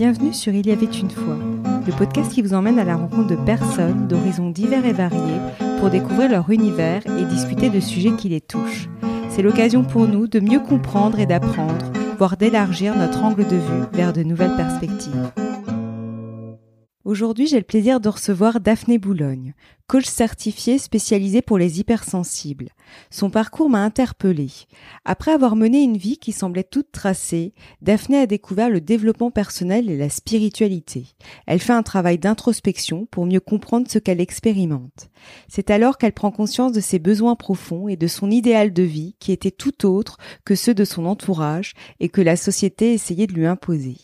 Bienvenue sur Il y avait une fois, le podcast qui vous emmène à la rencontre de personnes d'horizons divers et variés pour découvrir leur univers et discuter de sujets qui les touchent. C'est l'occasion pour nous de mieux comprendre et d'apprendre, voire d'élargir notre angle de vue vers de nouvelles perspectives. Aujourd'hui, j'ai le plaisir de recevoir Daphné Boulogne, coach certifié spécialisé pour les hypersensibles. Son parcours m'a interpellée. Après avoir mené une vie qui semblait toute tracée, Daphné a découvert le développement personnel et la spiritualité. Elle fait un travail d'introspection pour mieux comprendre ce qu'elle expérimente. C'est alors qu'elle prend conscience de ses besoins profonds et de son idéal de vie qui était tout autre que ceux de son entourage et que la société essayait de lui imposer.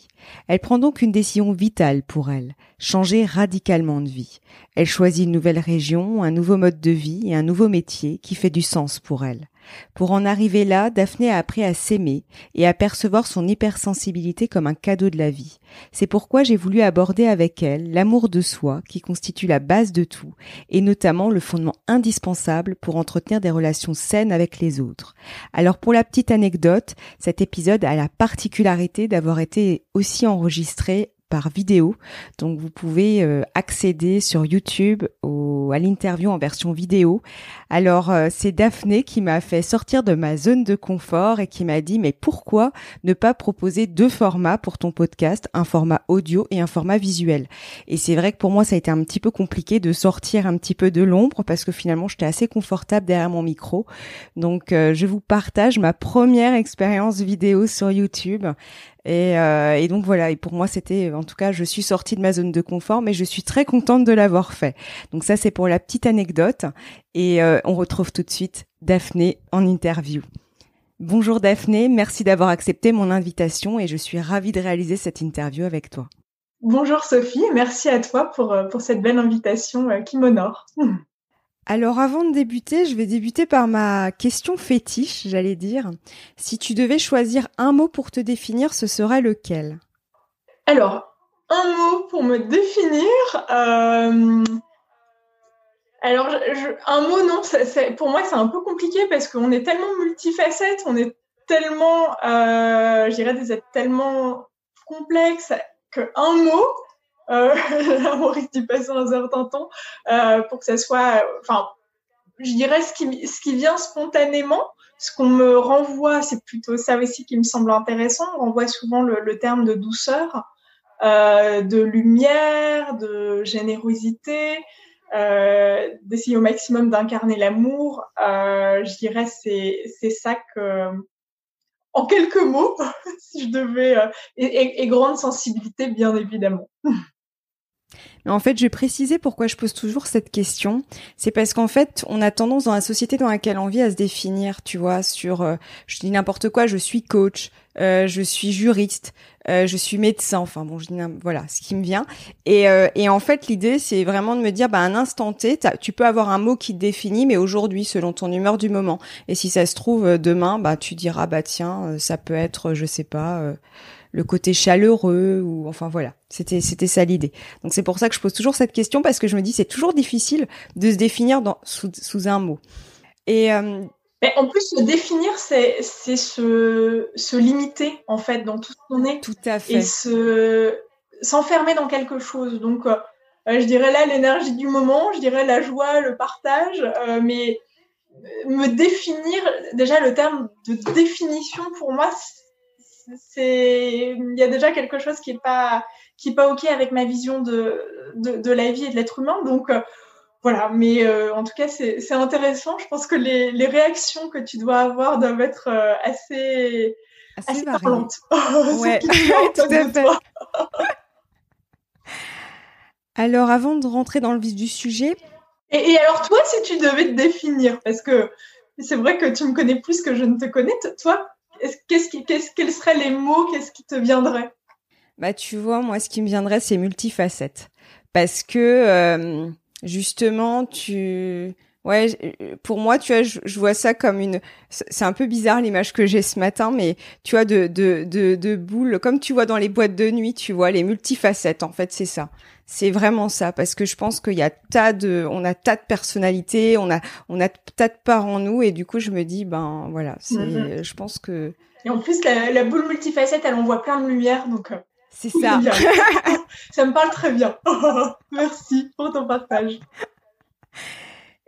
Elle prend donc une décision vitale pour elle, changer radicalement de vie. Elle choisit une nouvelle région, un nouveau mode de vie et un nouveau métier qui fait du sens pour elle. Pour en arriver là, Daphné a appris à s'aimer et à percevoir son hypersensibilité comme un cadeau de la vie. C'est pourquoi j'ai voulu aborder avec elle l'amour de soi qui constitue la base de tout et notamment le fondement indispensable pour entretenir des relations saines avec les autres. Alors pour la petite anecdote, cet épisode a la particularité d'avoir été aussi enregistré par vidéo. Donc vous pouvez euh, accéder sur YouTube au, à l'interview en version vidéo. Alors euh, c'est Daphné qui m'a fait sortir de ma zone de confort et qui m'a dit mais pourquoi ne pas proposer deux formats pour ton podcast, un format audio et un format visuel? Et c'est vrai que pour moi ça a été un petit peu compliqué de sortir un petit peu de l'ombre parce que finalement j'étais assez confortable derrière mon micro. Donc euh, je vous partage ma première expérience vidéo sur YouTube. Et, euh, et, donc voilà, et pour moi c'était, en tout cas, je suis sortie de ma zone de confort, mais je suis très contente de l'avoir fait. Donc ça c'est pour la petite anecdote. Et euh, on retrouve tout de suite Daphné en interview. Bonjour Daphné, merci d'avoir accepté mon invitation et je suis ravie de réaliser cette interview avec toi. Bonjour Sophie, merci à toi pour, euh, pour cette belle invitation qui m'honore. Alors avant de débuter, je vais débuter par ma question fétiche, j'allais dire. Si tu devais choisir un mot pour te définir, ce serait lequel? Alors, un mot pour me définir. Euh, alors, un mot, non, pour moi, c'est un peu compliqué parce qu'on est tellement multifacette, on est tellement, euh, je dirais, des êtres tellement complexes qu'un mot, euh, Maurice d'y passer un certain temps euh, pour que ça soit, enfin, je dirais ce qui, ce qui vient spontanément. Ce qu'on me renvoie, c'est plutôt ça aussi qui me semble intéressant. On renvoie souvent le, terme de douceur, euh, de lumière, de générosité, euh, d'essayer au maximum d'incarner l'amour. Je dirais c'est c'est ça que en quelques mots, si je devais, et, grande sensibilité, bien évidemment. En fait, je vais préciser pourquoi je pose toujours cette question. C'est parce qu'en fait, on a tendance dans la société dans laquelle on vit à se définir, tu vois, sur, euh, je dis n'importe quoi, je suis coach, euh, je suis juriste, euh, je suis médecin, enfin bon, je dis voilà, ce qui me vient. Et, et en fait, l'idée, c'est vraiment de me dire, bah, un instant T, tu peux avoir un mot qui te définit, mais aujourd'hui, selon ton humeur du moment. Et si ça se trouve demain, bah, tu diras, bah tiens, ça peut être, je sais pas le côté chaleureux ou enfin voilà. C'était c'était ça l'idée. Donc c'est pour ça que je pose toujours cette question parce que je me dis c'est toujours difficile de se définir dans sous, sous un mot. Et euh, mais en plus se définir c'est c'est se se limiter en fait dans tout ce qu'on est. Tout à fait. Et se s'enfermer dans quelque chose. Donc euh, je dirais là l'énergie du moment je dirais la joie le partage euh, mais me définir déjà le terme de définition pour moi c'est il y a déjà quelque chose qui est pas qui est pas ok avec ma vision de de, de la vie et de l'être humain. Donc euh, voilà. Mais euh, en tout cas c'est intéressant. Je pense que les, les, réactions que tu dois avoir doivent être euh, assez assez, assez parlantes. Ouais tout à fait. alors avant de rentrer dans le vif du sujet et, et alors toi si tu devais te définir parce que c'est vrai que tu me connais plus que je ne te connais toi qu'est-ce qui, quels seraient les mots Qu'est-ce qui te viendrait? Bah, tu vois, moi, ce qui me viendrait, c'est multifacette, parce que euh, justement, tu Ouais, pour moi, tu vois, je, vois ça comme une. C'est un peu bizarre l'image que j'ai ce matin, mais tu vois, de, de, de, de boules, comme tu vois dans les boîtes de nuit, tu vois, les multifacettes, en fait, c'est ça. C'est vraiment ça, parce que je pense qu'il y a tas de, on a tas de personnalités, on a, on a tas de parts en nous, et du coup, je me dis, ben voilà, c'est, mm-hmm. je pense que. Et en plus, la, boule multifacette, elle envoie plein de lumière, donc. Euh, C'est ça. ça me parle très bien. Merci pour ton partage.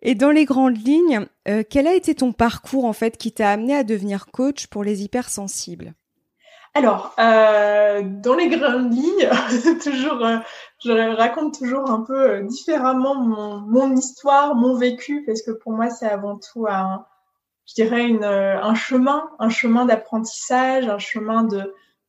Et dans les grandes lignes, euh, quel a été ton parcours en fait qui t'a amené à devenir coach pour les hypersensibles? Alors, euh, dans les grandes lignes, euh, je raconte toujours un peu différemment mon, histoire, mon vécu, parce que pour moi, c'est avant tout un, chemin, un chemin d'apprentissage, un chemin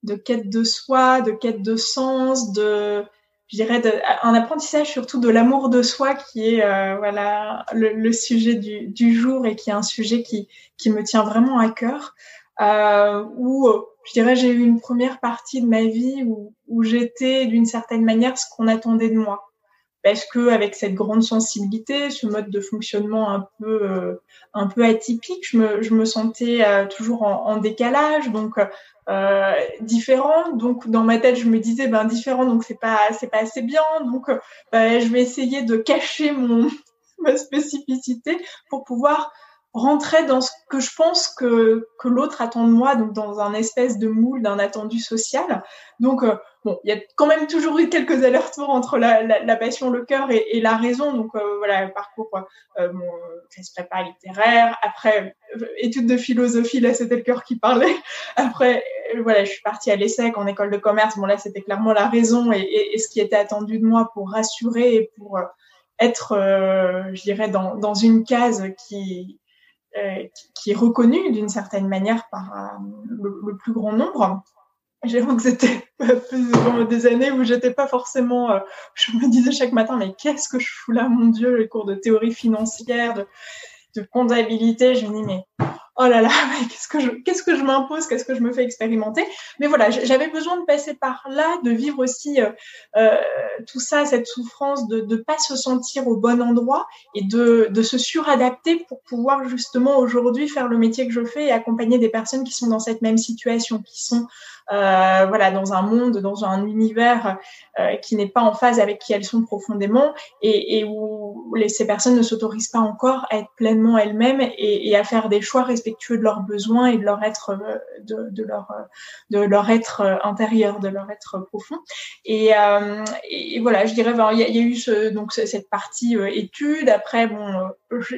de quête de soi, de quête de sens, de, je dirais, un apprentissage surtout de l'amour de soi qui est euh, voilà le, sujet du, du, jour et qui est un sujet qui, qui me tient vraiment à cœur. Euh, où je dirais j'ai eu une première partie de ma vie où, où j'étais d'une certaine manière ce qu'on attendait de moi parce que avec cette grande sensibilité, ce mode de fonctionnement un peu euh, un peu atypique, je me, je me sentais euh, toujours en, en, décalage, donc euh, différent. Donc dans ma tête, je me disais ben différent, donc c'est pas c'est pas assez bien. Donc ben, je vais essayer de cacher mon ma spécificité pour pouvoir rentrer dans ce que je pense que, que l'autre attend de moi, donc dans un espèce de moule d'un attendu social. Donc, euh, bon, il y a quand même toujours eu quelques allers-retours entre la, la, la, passion, le cœur et, et la raison. Donc, euh, voilà, parcours, euh, mon prépa littéraire. Après, euh, études de philosophie, là, c'était le cœur qui parlait. Après, voilà, je suis partie à l'ESSEC en école de commerce. Bon, là, c'était clairement la raison et, ce qui était attendu de moi pour rassurer et pour être, je dirais, dans, dans une case qui euh, qui est reconnu d'une certaine manière par euh, le, plus grand nombre. J'avoue que c'était des années où j'étais pas forcément. Euh, je me disais chaque matin, mais qu'est-ce que je fous là, mon Dieu, les cours de théorie financière, de, de comptabilité. Je me dis, mais oh là là, qu'est-ce que je, m'impose, qu'est-ce que je me fais expérimenter? Mais voilà, j'avais besoin de passer par là, de vivre aussi euh, euh, tout ça, cette souffrance, de ne pas se sentir au bon endroit et de, de se suradapter pour pouvoir justement aujourd'hui faire le métier que je fais et accompagner des personnes qui sont dans cette même situation, qui sont euh, voilà, dans un monde, dans un univers euh, qui n'est pas en phase avec qui elles sont profondément et, et où les, ces personnes ne s'autorisent pas encore à être pleinement elles-mêmes et, et, à faire des choix respectueux de leurs besoins et de leur être, euh, de, de leur, de leur être intérieur, de leur être profond. Et, euh, et voilà, je dirais, il y, y, a eu ce, donc cette partie euh, étude. Après, bon,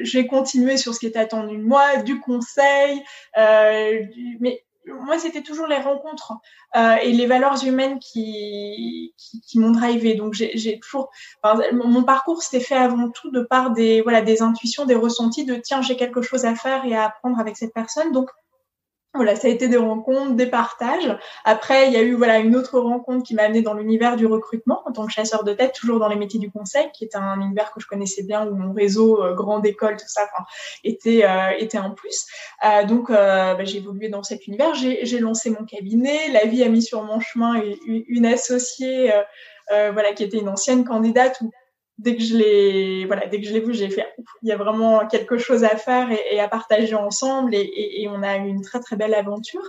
j'ai continué sur ce qui était attendu de moi, du conseil, du, mais moi, c'était toujours les rencontres euh, et les valeurs humaines qui, qui, qui m'ont drivé. Donc, j'ai toujours, mon parcours s'était fait avant tout de par des, voilà, des intuitions, des ressentis de tiens, j'ai quelque chose à faire et à apprendre avec cette personne. Donc, voilà, ça a été des rencontres, des partages. Après, il y a eu voilà une autre rencontre qui m'a amené dans l'univers du recrutement en tant que chasseur de tête, toujours dans les métiers du conseil, qui est un univers que je connaissais bien, où mon réseau, euh, grande école, tout ça, était euh, était un plus. Euh, donc, euh, bah, j'ai évolué dans cet univers. J'ai lancé mon cabinet. La vie a mis sur mon chemin une, une associée, euh, voilà, qui était une ancienne candidate dès que je l'ai voilà dès que je l'ai vu j'ai fait il y a vraiment quelque chose à faire et, à partager ensemble et, on a eu une très très belle aventure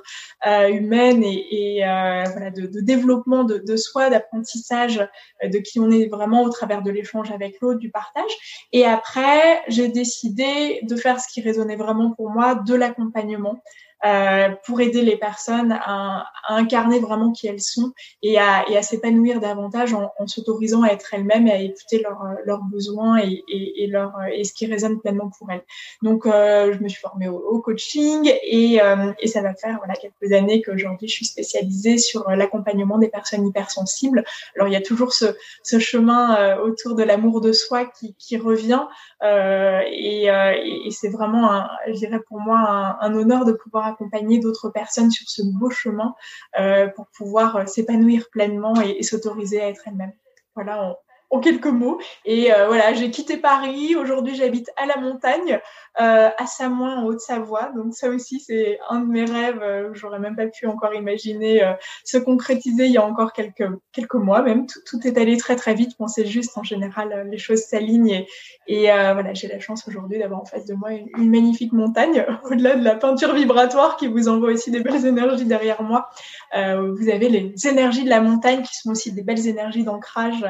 euh, humaine et, euh, voilà de, développement de, de soi d'apprentissage euh, de qui on est vraiment au travers de l'échange avec l'autre du partage. Et après j'ai décidé de faire ce qui résonnait vraiment pour moi de l'accompagnement euh, pour aider les personnes à, à, incarner vraiment qui elles sont et à, et à s'épanouir davantage en, en s'autorisant à être elles-mêmes et à écouter leurs, leurs besoins et, et, leur, et ce qui résonne pleinement pour elles. Donc, euh, je me suis formée au, au coaching et, euh, et ça va faire voilà, quelques années qu'aujourd'hui, je suis spécialisée sur l'accompagnement des personnes hypersensibles. Alors, il y a toujours ce, ce chemin euh, autour de l'amour de soi qui, qui revient euh, et, et c'est vraiment, un, je dirais pour moi, un, un honneur de pouvoir accompagner d'autres personnes sur ce beau chemin euh, pour pouvoir euh, s'épanouir pleinement et, s'autoriser à être elle-même. Voilà en, quelques mots. Et euh, voilà, j'ai quitté Paris. Aujourd'hui, j'habite à la montagne euh, à Samoin en Haute-Savoie. Donc ça aussi, c'est un de mes rêves. Euh, j'aurais même pas pu encore imaginer se concrétiser il y a encore quelques mois. Même tout, est allé très très vite. Pensez juste en général, les choses s'alignent et, voilà, j'ai la chance aujourd'hui d'avoir en face de moi une magnifique montagne au-delà de la peinture vibratoire qui vous envoie aussi des belles énergies derrière moi. vous avez les énergies de la montagne qui sont aussi des belles énergies d'ancrage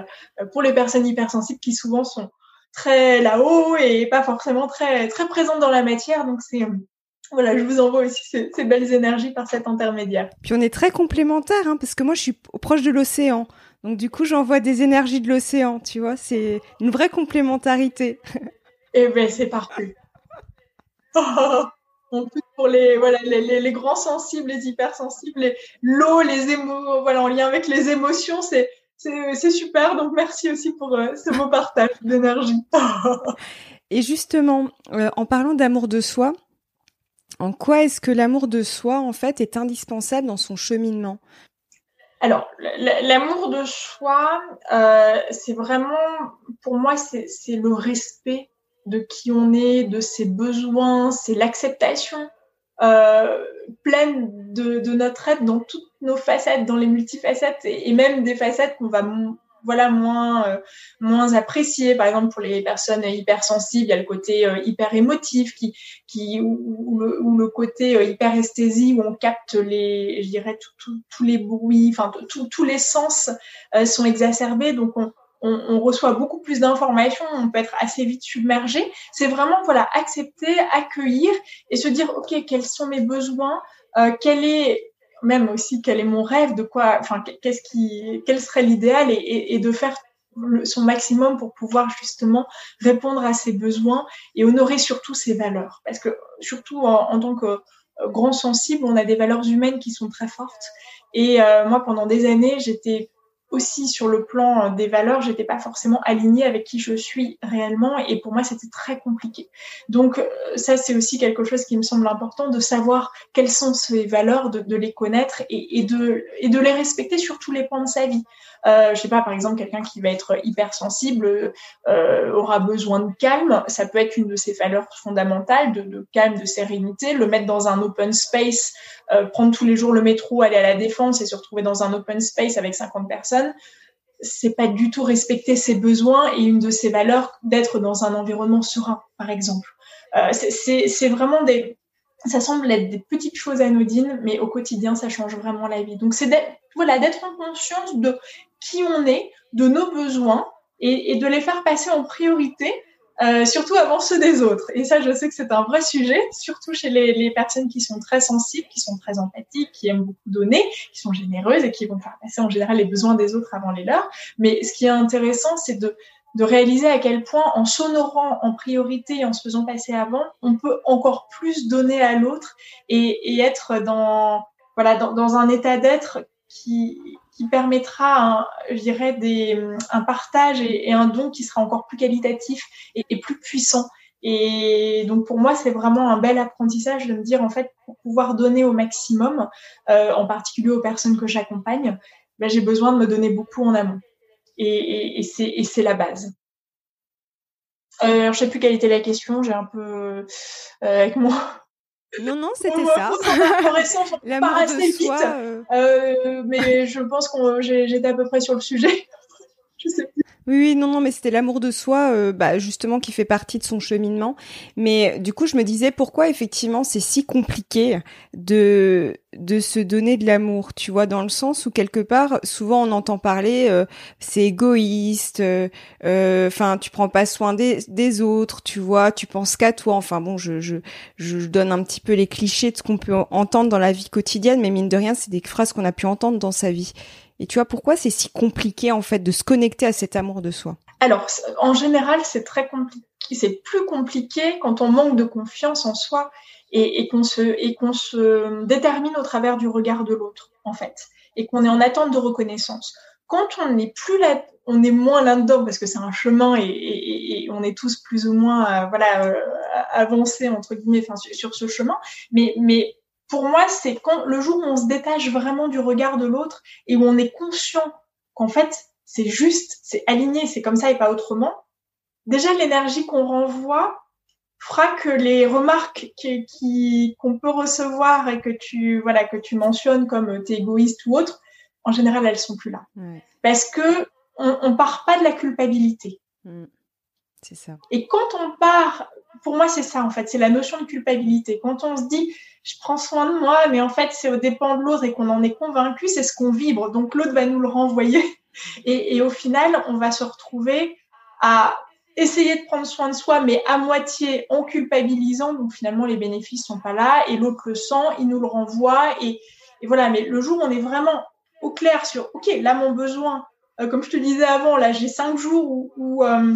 pour les personnes hypersensibles qui souvent sont très là-haut et pas forcément très très présente dans la matière. Donc c'est voilà, je vous envoie aussi ces, belles énergies par cet intermédiaire. Puis on est très complémentaires, hein, parce que moi je suis proche de l'océan. Donc du coup, j'envoie des énergies de l'océan, tu vois, c'est une vraie complémentarité. Eh ben, c'est parfait. en plus pour les voilà les, les, grands sensibles, les hypersensibles, l'eau, les émo, voilà en lien avec les émotions, c'est c'est super. Donc merci aussi pour euh, ce beau partage d'énergie. Et justement, euh, en parlant d'amour de soi, en quoi est-ce que l'amour de soi en fait est indispensable dans son cheminement? Alors, l'amour de soi, euh, c'est vraiment, pour moi, c'est le respect de qui on est, de ses besoins, c'est l'acceptation euh, pleine de, notre être dans toutes nos facettes, dans les multifacettes et, même des facettes qu'on va voilà moins euh, moins apprécier. Par exemple pour les personnes hypersensibles il y a le côté euh, hyper émotif qui qui ou, le, ou le, côté euh, hyperesthésie où on capte les je dirais tous les bruits enfin tous les sens sont exacerbés. Donc on, on, reçoit beaucoup plus d'informations, on peut être assez vite submergé. C'est vraiment voilà accepter, accueillir et se dire ok quels sont mes besoins, euh, quel est même aussi quel est mon rêve, de quoi, enfin qu'est-ce qui, quel serait l'idéal et, de faire son maximum pour pouvoir justement répondre à ses besoins et honorer surtout ses valeurs. Parce que surtout en, tant que euh, grand sensible, on a des valeurs humaines qui sont très fortes. Et euh, moi, pendant des années, j'étais aussi sur le plan euh, des valeurs, j'étais pas forcément alignée avec qui je suis réellement et pour moi c'était très compliqué. Donc euh, ça c'est aussi quelque chose qui me semble important de savoir quelles sont ces valeurs, de, les connaître et, de, et de les respecter sur tous les points de sa vie. Euh, je sais pas, par exemple, quelqu'un qui va être hypersensible euh, aura besoin de calme. Ça peut être une de ses valeurs fondamentales, de, calme, de sérénité. Le mettre dans un open space, prendre tous les jours le métro, aller à la défense et se retrouver dans un open space avec 50 personnes, c'est pas du tout respecter ses besoins et une de ses valeurs d'être dans un environnement serein, par exemple. Euh, c'est vraiment des, ça semble être des petites choses anodines, mais au quotidien, ça change vraiment la vie. Donc, c'est d'être, en conscience de qui on est, de nos besoins et, de les faire passer en priorité, euh, surtout avant ceux des autres. Et ça, je sais que c'est un vrai sujet, surtout chez les, personnes qui sont très sensibles, qui sont très empathiques, qui aiment beaucoup donner, qui sont généreuses et qui vont faire passer en général les besoins des autres avant les leurs. Mais ce qui est intéressant, c'est de de réaliser à quel point en s'honorant en priorité et en se faisant passer avant, on peut encore plus donner à l'autre et, être dans voilà dans, dans un état d'être qui, qui permettra, un, je dirais, des, un partage et, un don qui sera encore plus qualitatif et, plus puissant. Et donc pour moi, c'est vraiment un bel apprentissage de me dire en fait pour pouvoir donner au maximum, euh, en particulier aux personnes que j'accompagne, ben, j'ai besoin de me donner beaucoup en amont et, et c'est la base. Euh, je sais plus quelle était la question, j'ai un peu euh, avec moi. Non, non, c'était ça. L'amour de soi. Euh. Euh, mais je pense que j'étais à peu près sur le sujet. je sais plus. Oui, non, non, mais c'était l'amour de soi, euh, bah, justement, qui fait partie de son cheminement. Mais du coup, je me disais pourquoi effectivement c'est si compliqué de de se donner de l'amour, tu vois, dans le sens où quelque part, souvent on entend parler, euh, c'est égoïste, euh, enfin, tu prends pas soin des, des autres, tu vois, tu penses qu'à toi. Enfin bon, je, je je donne un petit peu les clichés de ce qu'on peut entendre dans la vie quotidienne, mais mine de rien, c'est des phrases qu'on a pu entendre dans sa vie. Et tu vois pourquoi c'est si compliqué en fait de se connecter à cet amour de soi? Alors en général c'est très compliqué, c'est plus compliqué quand on manque de confiance en soi et, qu'on se et qu'on se détermine au travers du regard de l'autre en fait et qu'on est en attente de reconnaissance. Quand on n'est plus là, on est moins là-dedans parce que c'est un chemin et, on est tous plus ou moins euh, voilà euh, avancés entre guillemets sur, ce chemin, mais mais pour moi, c'est quand le jour où on se détache vraiment du regard de l'autre et où on est conscient qu'en fait, c'est juste, c'est aligné, c'est comme ça et pas autrement. Déjà, l'énergie qu'on renvoie fera que les remarques qu'on peut recevoir et que tu, voilà, que tu mentionnes comme t'es égoïste ou autre, en général, elles sont plus là. Parce que on, on part pas de la culpabilité. Mm. Et quand on part, pour moi, c'est ça en fait, c'est la notion de culpabilité. Quand on se dit, je prends soin de moi, mais en fait, c'est au dépend de l'autre et qu'on en est convaincu, c'est ce qu'on vibre. Donc l'autre va nous le renvoyer. Et, au final, on va se retrouver à essayer de prendre soin de soi, mais à moitié en culpabilisant. Donc finalement, les bénéfices sont pas là et l'autre le sent, il nous le renvoie et, voilà. Mais le jour où on est vraiment au clair sur, ok, là mon besoin, euh, comme je te disais avant, là j'ai cinq jours où, où, euh,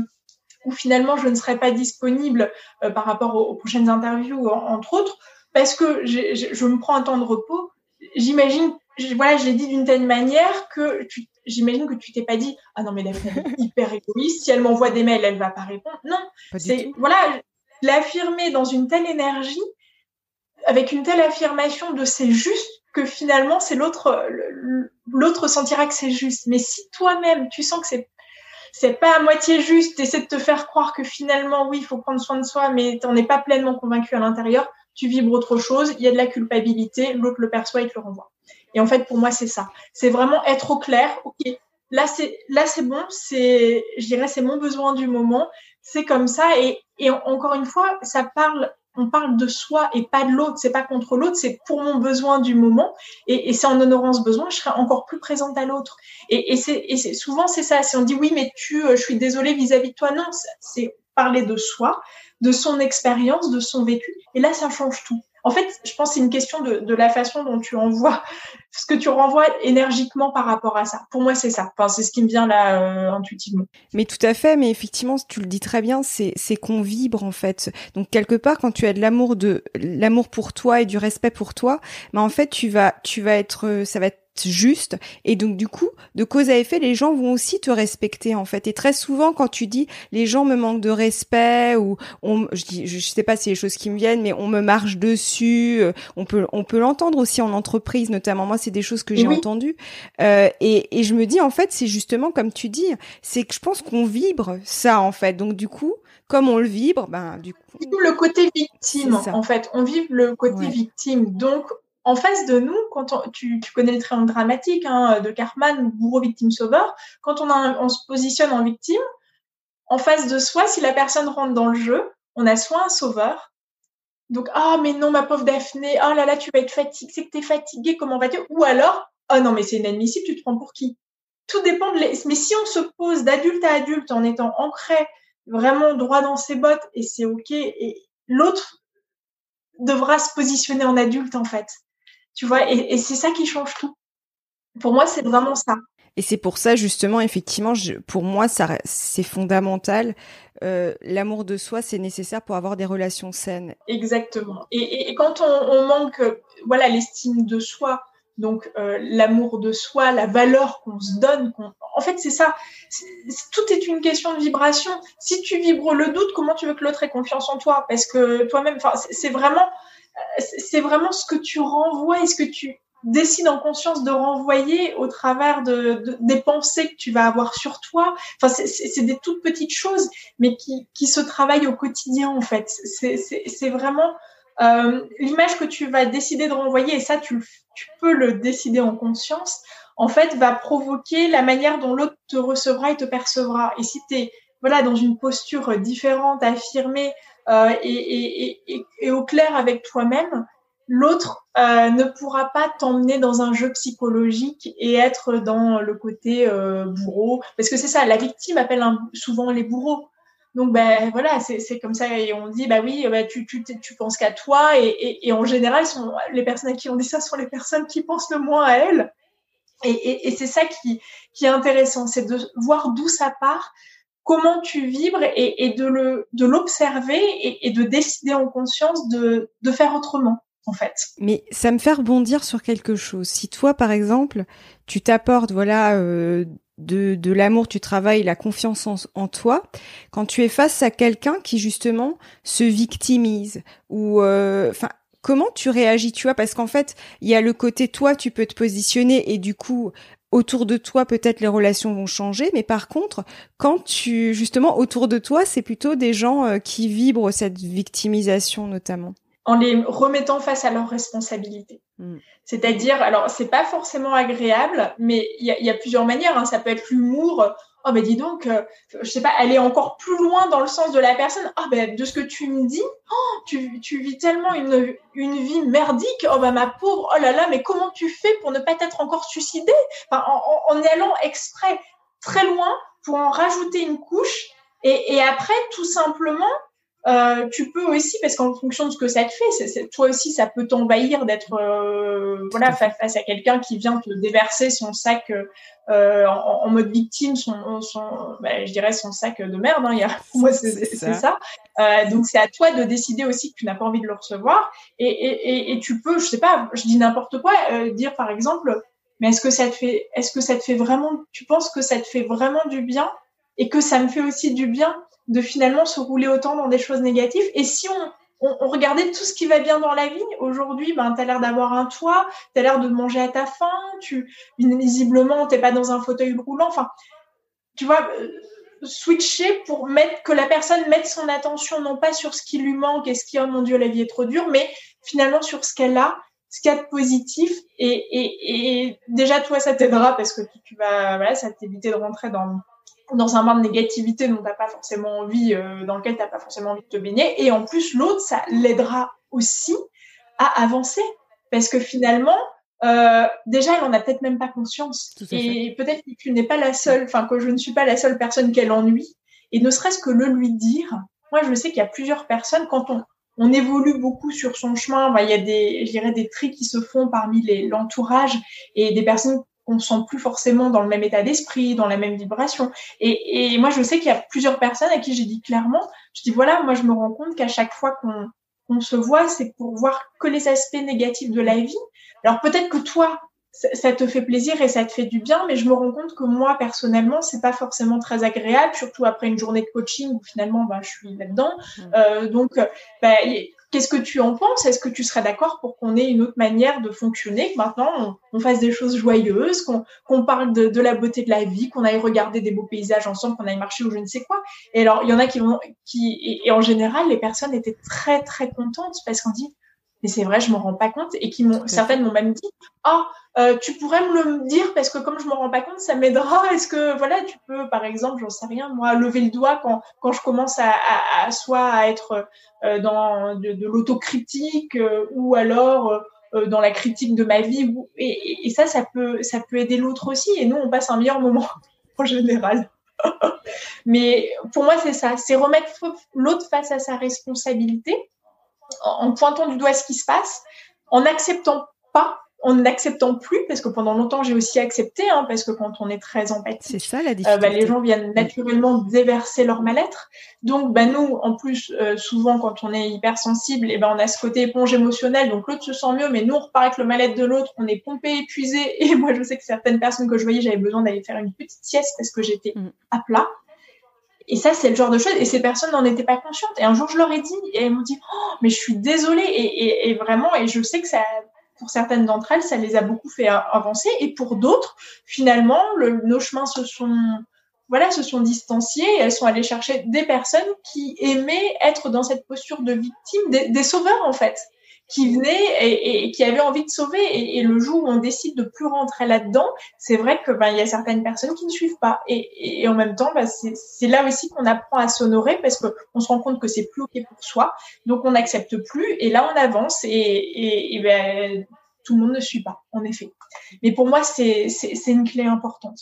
finalement je ne serai pas disponible euh, par rapport aux, prochaines interviews, entre autres, parce que je me prends un temps de repos. J'imagine, voilà, je l'ai dit d'une telle manière que tu j'imagine que tu t'es pas dit ah non mais elle est hyper égoïste si elle m'envoie des mails elle va pas répondre non c'est voilà l'affirmer dans une telle énergie avec une telle affirmation de c'est juste que finalement c'est l'autre l'autre sentira que c'est juste. Mais si toi-même tu sens que c'est c'est pas à moitié juste, tu essaies de te faire croire que finalement, oui, il faut prendre soin de soi, mais tu n'en es pas pleinement convaincu à l'intérieur, tu vibres autre chose, il y a de la culpabilité, l'autre le perçoit et te le renvoie. Et en fait, pour moi, c'est ça. C'est vraiment être au clair. Ok, là, c'est là, c'est bon. C'est, je dirais, c'est mon besoin du moment. C'est comme ça. Et, et encore une fois, ça parle. On parle de soi et pas de l'autre. C'est pas contre l'autre. C'est pour mon besoin du moment. Et, c'est en honorant ce besoin, je serai encore plus présente à l'autre. Et, et c'est, et c'est souvent c'est ça. Si on dit oui, mais tu, euh, je suis désolée vis-à-vis de toi, non. C'est parler de soi, de son expérience, de son vécu. Et là, ça change tout. En fait, je pense que c'est une question de, la façon dont tu envoies, ce que tu renvoies énergiquement par rapport à ça. Pour moi, c'est ça. Enfin, c'est ce qui me vient là euh, intuitivement. Mais tout à fait. Mais effectivement, tu le dis très bien, c'est qu'on vibre en fait. Donc quelque part, quand tu as de l'amour de l'amour pour toi et du respect pour toi, mais en fait, tu vas tu vas être, euh, ça va être juste et donc du coup de cause à effet les gens vont aussi te respecter en fait. Et très souvent quand tu dis les gens me manquent de respect ou on je dis je sais pas si c'est les choses qui me viennent mais on me marche dessus euh, on peut on peut l'entendre aussi en entreprise notamment. Moi c'est des choses que j'ai entendues. Euh, et et je me dis en fait c'est justement comme tu dis c'est que je pense qu'on vibre ça en fait. Donc du coup comme on le vibre, ben du coup. Le côté victime, en fait, on vibre le côté victime. Donc, en face de nous, quand tu, connais le triangle dramatique hein, de Cartman, bourreau, victime, sauveur, quand on, se positionne en victime, en face de soi, si la personne rentre dans le jeu, on a soit un sauveur, donc ah mais non ma pauvre Daphné, oh là là tu vas être fatiguée, c'est que tu es fatiguée, comment vas-tu? Ou alors oh non mais c'est inadmissible, tu te prends pour qui? Tout dépend de mais si on se pose d'adulte à adulte en étant ancré vraiment droit dans ses bottes et c'est ok l'autre devra se positionner en adulte en fait. Tu vois, et, c'est ça qui change tout. Pour moi, c'est vraiment ça. Et c'est pour ça, justement, effectivement, pour moi, ça, c'est fondamental. Euh, l'amour de soi, c'est nécessaire pour avoir des relations saines. Exactement. Et, quand on, manque, voilà, l'estime de soi, donc euh, l'amour de soi, la valeur qu'on se donne, en fait, c'est ça. tout est une question de vibration. Si tu vibres le doute, comment tu veux que l'autre ait confiance en toi? Parce que toi-même, c'est vraiment c'est vraiment ce que tu renvoies et ce que tu décides en conscience de renvoyer au travers de, des pensées que tu vas avoir sur toi. Enfin, c'est des toutes petites choses, mais qui, qui se travaillent au quotidien en fait. C'est vraiment euh, l'image que tu vas décider de renvoyer, et ça, tu, peux le décider en conscience, en fait, va provoquer la manière dont l'autre te recevra et te percevra. Et si tu es voilà, dans une posture différente, affirmée, euh, et, au clair avec toi-même, l'autre euh, ne pourra pas t'emmener dans un jeu psychologique et être dans le côté euh, bourreau. Parce que c'est ça, la victime appelle souvent les bourreaux. Donc ben voilà, c'est comme ça et on dit bah oui, bah, tu, tu, tu penses qu'à toi et, et, en général sont, les personnes à qui on dit ça sont les personnes qui pensent le moins à elles. Et, et c'est ça qui, qui est intéressant, c'est de voir d'où ça part, comment tu vibres et, de de l'observer et, de décider en conscience de, de faire autrement en fait. Mais ça me fait rebondir sur quelque chose. Si toi par exemple tu t'apportes voilà euh, de, de l'amour, tu travailles la confiance en, en, toi, quand tu es face à quelqu'un qui justement se victimise ou euh, enfin comment tu réagis, tu vois, parce qu'en fait, il y a le côté toi, tu peux te positionner et du coup autour de toi, peut-être les relations vont changer, mais par contre, quand tu, justement, autour de toi, c'est plutôt des gens euh, qui vibrent cette victimisation notamment. En les remettant face à leurs responsabilités. Hmm. C'est-à-dire, alors, c'est pas forcément agréable, mais il y, a plusieurs manières. Hein. Ça peut être l'humour, oh ben dis donc, euh, je sais pas, aller encore plus loin dans le sens de la personne. Ah ben de ce que tu me dis, oh, tu, vis tellement une, une vie merdique. Oh ben ma pauvre, oh là là, mais comment tu fais pour ne pas t'être encore suicidée? Enfin, en, allant exprès très loin pour en rajouter une couche et après, tout simplement, euh, tu peux aussi, parce qu'en fonction de ce que ça te fait, c'est, toi aussi, ça peut t'envahir d'être euh, voilà face à quelqu'un qui vient te déverser son sac euh, en, en, mode victime, son, son bah, je dirais son sac de merde. Hein, il y a, moi, c'est, c'est ça. Euh, donc c'est à toi de décider aussi que tu n'as pas envie de le recevoir. Et, et, et, tu peux, je sais pas, je dis n'importe quoi, euh, dire par exemple, mais est-ce que ça te fait, est-ce que ça te fait vraiment, tu penses que ça te fait vraiment du bien et que ça me fait aussi du bien de finalement se rouler autant dans des choses négatives. Et si on, regardait tout ce qui va bien dans la vie, aujourd'hui, ben, tu as l'air d'avoir un toit, tu as l'air de manger à ta faim, tu, visiblement, t'es pas dans un fauteuil roulant. Enfin, tu vois, euh, switcher pour mettre, que la personne mette son attention non pas sur ce qui lui manque et ce qui, oh mon Dieu, la vie est trop dure, mais finalement sur ce qu'elle a, ce qu'il y a de positif. Et, déjà, toi, ça t'aidera parce que tu, vas, ça t'éviter de rentrer dans dans un bain de négativité dont t'as pas forcément envie, euh, dans lequel t'as pas forcément envie de te baigner. Et en plus, l'autre, ça l'aidera aussi à avancer, parce que finalement, euh, déjà, elle en a peut-être même pas conscience. Et peut-être que tu n'es pas la seule, enfin que je ne suis pas la seule personne qu'elle ennuie. Et ne serait-ce que le lui dire. Moi, je sais qu'il y a plusieurs personnes quand on on évolue beaucoup sur son chemin. il y a des, je dirais, des tri qui se font parmi l'entourage et des personnes qu'on ne sent plus forcément dans le même état d'esprit, dans la même vibration. Et, et moi, je sais qu'il y a plusieurs personnes à qui j'ai dit clairement, je dis voilà, moi, je me rends compte qu'à chaque fois qu'on qu'on se voit, c'est pour voir que les aspects négatifs de la vie. Alors peut-être que toi, ça te fait plaisir et ça te fait du bien, mais je me rends compte que moi personnellement, c'est pas forcément très agréable, surtout après une journée de coaching où finalement, bah, je suis là-dedans. Mmh. Euh, donc, bah, Qu'est-ce que tu en penses? Est-ce que tu serais d'accord pour qu'on ait une autre manière de fonctionner, que maintenant on, fasse des choses joyeuses, qu'on parle de, la beauté de la vie, qu'on aille regarder des beaux paysages ensemble, qu'on aille marcher ou je ne sais quoi? Et alors, il y en a qui vont, qui, et, en général, les personnes étaient très très contentes parce qu'on dit, mais c'est vrai, je m'en rends pas compte, et qui m'ont, certaines m'ont même dit, ah, euh, tu pourrais me le dire parce que comme je me rends pas compte, ça m'aidera. Est-ce que voilà, tu peux par exemple, j'en sais rien, moi, lever le doigt quand quand je commence à, à, soit à être euh, dans de, de l'autocritique euh, ou alors dans la critique de ma vie. Et, et, ça, ça peut ça peut aider l'autre aussi. Et nous, on passe un meilleur moment en général. Mais pour moi, c'est ça, c'est remettre l'autre face à sa responsabilité en pointant du doigt ce qui se passe, en n'acceptant pas en n'acceptant plus, parce que pendant longtemps j'ai aussi accepté, hein, parce que quand on est très empathique, ça, la euh, bah, les gens viennent naturellement déverser leur mal-être. Donc bah, nous, en plus, euh, souvent quand on est hypersensible, et eh ben on a ce côté éponge émotionnelle, donc l'autre se sent mieux, mais nous on repart avec le mal-être de l'autre, on est pompé, épuisé, et moi je sais que certaines personnes que je voyais, j'avais besoin d'aller faire une petite sieste parce que j'étais mm. à plat. Et ça, c'est le genre de choses. Et ces personnes n'en étaient pas conscientes. Et un jour, je leur ai dit, et elles m'ont dit, oh, mais je suis désolée. Et, vraiment, et je sais que ça, pour certaines d'entre elles, ça les a beaucoup fait avancer. Et pour d'autres, finalement, le, nos chemins se sont, voilà, se sont distanciés. Elles sont allées chercher des personnes qui aimaient être dans cette posture de victime, des sauveurs en fait qui venaient et, et, qui avaient envie de sauver. Et, et, le jour où on décide de plus rentrer là-dedans, c'est vrai que ben il y a certaines personnes qui ne suivent pas. Et, et en même temps, ben, c'est là aussi qu'on apprend à s'honorer parce que on se rend compte que c'est plus ok pour soi, donc on n'accepte plus. Et là, on avance et, et ben, tout le monde ne suit pas, en effet. Mais pour moi, c'est une clé importante.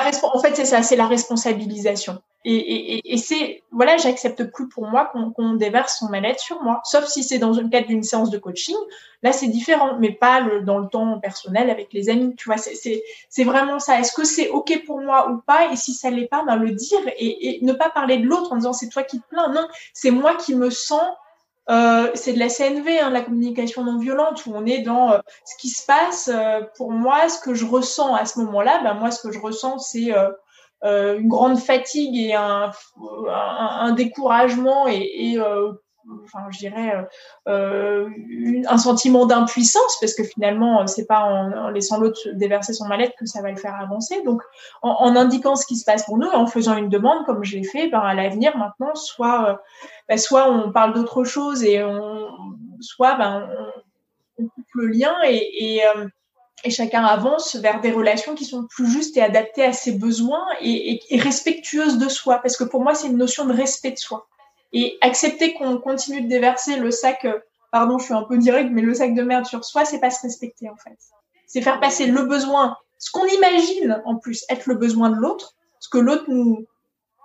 En fait, c'est ça, c'est la responsabilisation. Et, c'est, voilà, j'accepte plus pour moi qu'on déverse son mal-être sur moi. Sauf si c'est dans le cadre d'une séance de coaching. Là, c'est différent, mais pas dans le temps personnel avec les amis. Tu vois, c'est vraiment ça. Est-ce que c'est OK pour moi ou pas? Et si ça l'est pas, ben, le dire et, ne pas parler de l'autre en disant c'est toi qui te plains. Non, c'est moi qui me sens euh, c'est de la CNV, hein, la communication non violente, où on est dans euh, ce qui se passe. Euh, pour moi, ce que je ressens à ce moment-là, ben moi, ce que je ressens, c'est euh, une grande fatigue et un, un, découragement et, et enfin, je dirais, euh, un sentiment d'impuissance, parce que finalement, c'est pas en, laissant l'autre déverser son mal-être que ça va le faire avancer. Donc, en, indiquant ce qui se passe pour nous et en faisant une demande, comme j'ai fait, ben, à l'avenir, maintenant, soit, ben, soit on parle d'autre chose et on, soit ben, on, coupe le lien et et chacun avance vers des relations qui sont plus justes et adaptées à ses besoins et, respectueuses de soi. Parce que pour moi, c'est une notion de respect de soi. Et accepter qu'on continue de déverser le sac, euh, pardon, je suis un peu direct, mais le sac de merde sur soi, c'est pas se respecter en fait. C'est faire passer le besoin, ce qu'on imagine en plus être le besoin de l'autre, ce que l'autre nous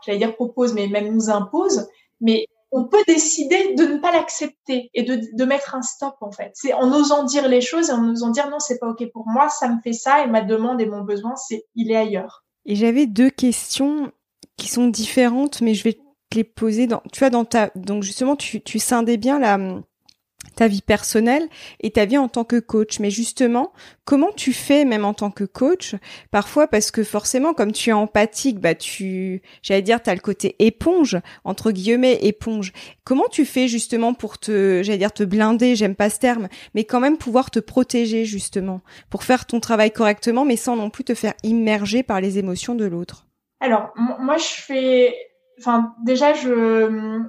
j'allais dire propose, mais même nous impose. Mais on peut décider de ne pas l'accepter et de, mettre un stop en fait. C'est en osant dire les choses et en osant dire non, c'est pas ok pour moi, ça me fait ça et ma demande et mon besoin, c'est il est ailleurs. Et j'avais deux questions qui sont différentes, mais je vais te les poser dans, tu vois, dans ta, donc justement, tu, tu scindais bien la, ta vie personnelle et ta vie en tant que coach. Mais justement, comment tu fais même en tant que coach? Parfois parce que forcément, comme tu es empathique, bah tu, j'allais dire, tu as le côté éponge entre guillemets éponge. Comment tu fais justement pour te, j'allais dire te blinder, j'aime pas ce terme, mais quand même pouvoir te protéger justement pour faire ton travail correctement, mais sans non plus te faire immerger par les émotions de l'autre. Alors moi, je fais, enfin déjà je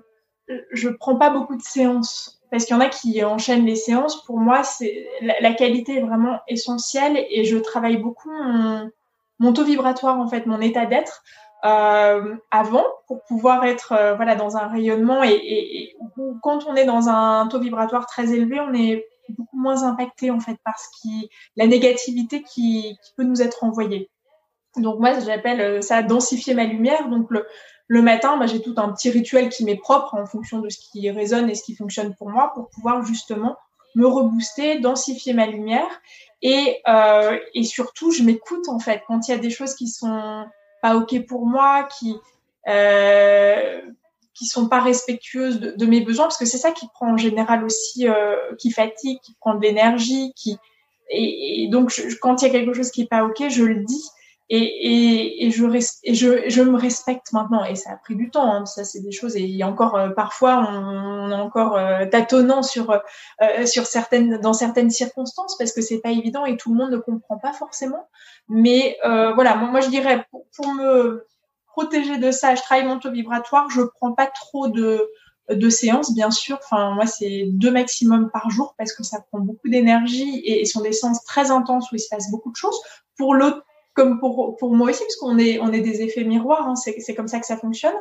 je prends pas beaucoup de séances parce qu'il y en a qui enchaînent les séances. Pour moi, c'est la, qualité est vraiment essentielle et je travaille beaucoup mon, taux vibratoire en fait, mon état d'être euh, avant pour pouvoir être euh, voilà dans un rayonnement et, quand on est dans un taux vibratoire très élevé, on est beaucoup moins impacté en fait par ce la négativité qui, qui peut nous être envoyée. Donc moi, j'appelle ça densifier ma lumière. Donc le, le matin, bah, j'ai tout un petit rituel qui m'est propre en fonction de ce qui résonne et ce qui fonctionne pour moi pour pouvoir justement me rebooster, densifier ma lumière. Et, euh, surtout je m'écoute en fait. Quand il y a des choses qui sont pas ok pour moi, qui euh, sont pas respectueuses de, mes besoins parce que c'est ça qui prend en général aussi euh, qui fatigue, qui prend de l'énergie, et, donc quand il y a quelque chose qui est pas ok, je le dis et, je, me respecte maintenant. Et ça a pris du temps. Hein. Ça, c'est des choses. Et encore euh, parfois, on, est encore euh, tâtonnant sur, euh, sur certaines, dans certaines circonstances parce que c'est pas évident et tout le monde ne comprend pas forcément. Mais voilà, moi, je dirais pour, me protéger de ça, je travaille mon taux vibratoire. Je prends pas trop de de séances, bien sûr. Enfin, moi, c'est deux maximum par jour parce que ça prend beaucoup d'énergie et, et sont des séances très intenses où il se passe beaucoup de choses. Pour l'autre comme pour, pour moi aussi, parce qu'on est, on est des effets miroirs, hein, c'est comme ça que ça fonctionne.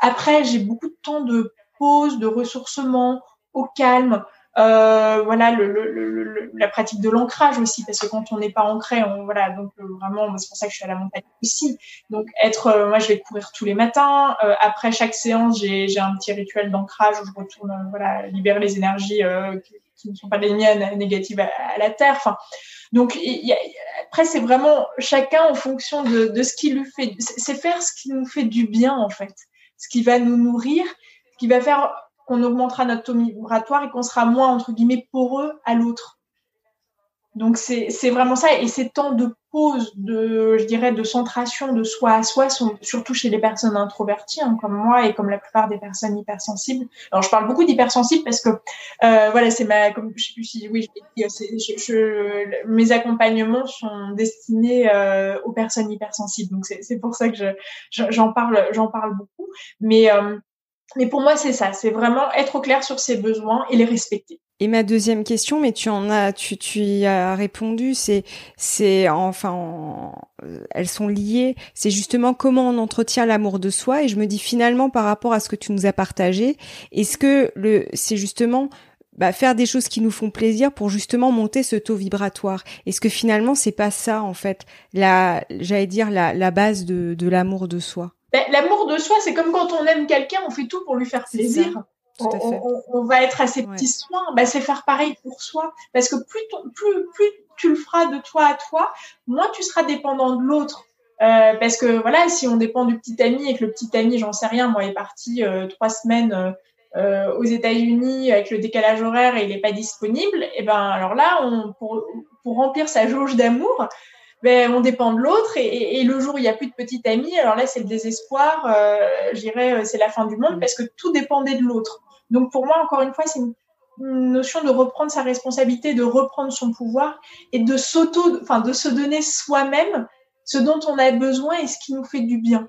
Après, j'ai beaucoup de temps de pause, de ressourcement, au calme. Euh, voilà, le, le, le, la pratique de l'ancrage aussi, parce que quand on n'est pas ancré, on, voilà, donc euh, vraiment, c'est pour ça que je suis à la montagne aussi. Donc être, euh, moi, je vais courir tous les matins. Euh, après chaque séance, j'ai un petit rituel d'ancrage où je retourne, voilà, libérer les énergies qui, qui, ne sont pas les miennes négatives à, à la terre. Enfin, donc, y a, après, c'est vraiment chacun en fonction de, de ce qui lui fait. C'est faire ce qui nous fait du bien, en fait. Ce qui va nous nourrir, ce qui va faire qu'on augmentera notre taux vibratoire et qu'on sera moins, entre guillemets, poreux à l'autre. Donc c'est vraiment ça. Et ces temps de de, je dirais, de centration de soi à soi sont surtout chez les personnes introverties, hein, comme moi et comme la plupart des personnes hypersensibles. Alors je parle beaucoup d'hypersensibles parce que euh, voilà, c'est ma, comme je sais plus si oui, je, je, mes accompagnements sont destinés euh, aux personnes hypersensibles. Donc c'est pour ça que j'en parle, j'en parle beaucoup. Mais euh, mais pour moi, c'est ça, c'est vraiment être au clair sur ses besoins et les respecter. Et ma deuxième question, mais tu en as, tu, tu y as répondu, c'est, c'est enfin, elles sont liées. C'est justement comment on entretient l'amour de soi. Et je me dis finalement, par rapport à ce que tu nous as partagé, est-ce que le, c'est justement bah, faire des choses qui nous font plaisir pour justement monter ce taux vibratoire? Est-ce que finalement c'est pas ça en fait, la, j'allais dire la, la base de, de l'amour de soi? Ben, l'amour de soi, c'est comme quand on aime quelqu'un, on fait tout pour lui faire plaisir. On, va être à ses petits soins. Ben, c'est faire pareil pour soi. Parce que plus, plus, plus tu le feras de toi à toi, moins tu seras dépendant de l'autre. Euh, parce que voilà, si on dépend du petit ami et que le petit ami, j'en sais rien, moi, est parti euh, trois semaines euh, aux États-Unis avec le décalage horaire et il n'est pas disponible, et eh ben alors là, on, pour, pour remplir sa jauge d'amour, ben, on dépend de l'autre et, et, le jour où il n'y a plus de petite amie, alors là c'est le désespoir, euh, je dirais euh, c'est la fin du monde parce que tout dépendait de l'autre. Donc pour moi encore une fois c'est une, notion de reprendre sa responsabilité, de reprendre son pouvoir et de s'auto, enfin de se donner soi-même ce dont on a besoin et ce qui nous fait du bien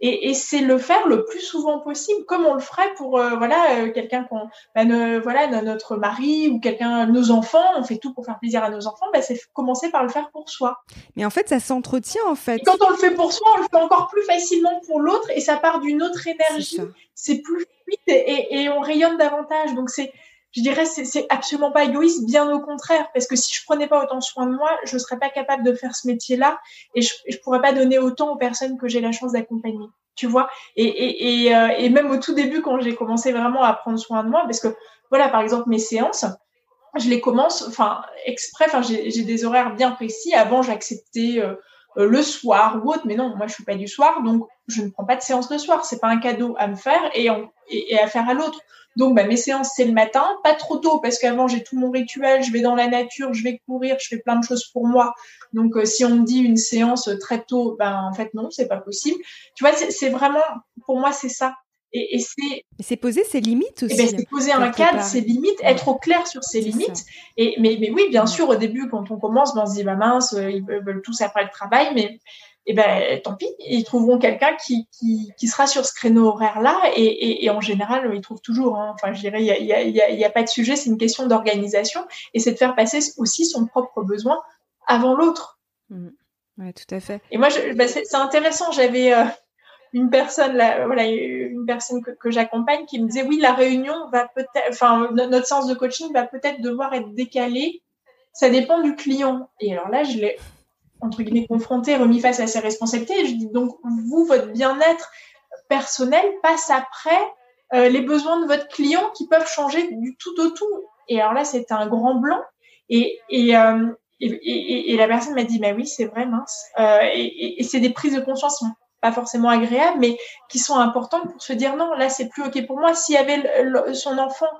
et, et c'est le faire le plus souvent possible, comme on le ferait pour euh, voilà euh, quelqu'un qu'on bah, voilà notre mari ou quelqu'un nos enfants, on fait tout pour faire plaisir à nos enfants, bah, c'est commencer par le faire pour soi. Mais en fait, ça s'entretient en fait. quand on le fait pour soi, on le fait encore plus facilement pour l'autre et ça part d'une autre énergie. C'est plus fluide et, et, on rayonne davantage. Donc c'est je dirais c'est absolument pas égoïste, bien au contraire, parce que si je prenais pas autant soin de moi, je serais pas capable de faire ce métier-là et je, je pourrais pas donner autant aux personnes que j'ai la chance d'accompagner. Tu vois? Euh, et, même au tout début, quand j'ai commencé vraiment à prendre soin de moi, parce que voilà, par exemple, mes séances, je les commence, enfin, exprès, enfin, j'ai des horaires bien précis. Avant, j'acceptais euh, euh, le soir ou autre, mais non, moi, je suis pas du soir, donc je ne prends pas de séance le soir. C'est pas un cadeau à me faire et à faire à l'autre. Donc, bah, mes séances, c'est le matin, pas trop tôt, parce qu'avant, j'ai tout mon rituel, je vais dans la nature, je vais courir, je fais plein de choses pour moi. Donc, euh, si on me dit une séance très tôt, ben, en fait, non, c'est pas possible. Tu vois, c'est vraiment, pour moi, c'est ça. Et, et c'est. C'est poser ses limites aussi. Eh ben, c'est poser un cadre, ses limites, être au clair sur ses limites. Et mais, mais oui, bien sûr, au début, quand on commence, ben, on se dit, bah mince, euh, ils veulent tous après le travail, mais eh ben tant pis, ils trouveront quelqu'un qui, qui, qui, sera sur ce créneau horaire-là et, et, et, en général, ils trouvent toujours. Hein. Enfin, je dirais, il y a, y, a, y, a, y a, pas de sujet, c'est une question d'organisation et c'est de faire passer aussi son propre besoin avant l'autre. Mmh. Ouais, tout à fait. Et moi, bah, c'est intéressant. J'avais euh, une personne, là, voilà, une personne que, que j'accompagne qui me disait oui, la réunion va peut-être, enfin, notre séance de coaching va peut-être devoir être décalée. Ça dépend du client. Et alors là, je l'ai entre guillemets confronté, remis face à ses responsabilités. Je dis donc vous, votre bien-être personnel passe après euh, les besoins de votre client qui peuvent changer du tout au tout. Et alors là, c'était un grand blanc. Et, et, euh, et, et, et, la personne m'a dit, bah oui, c'est vrai, mince. Euh, et, c'est des prises de conscience qui sont pas forcément agréables, mais qui sont importantes pour se dire non, là, c'est plus ok pour moi. S'il y avait son enfant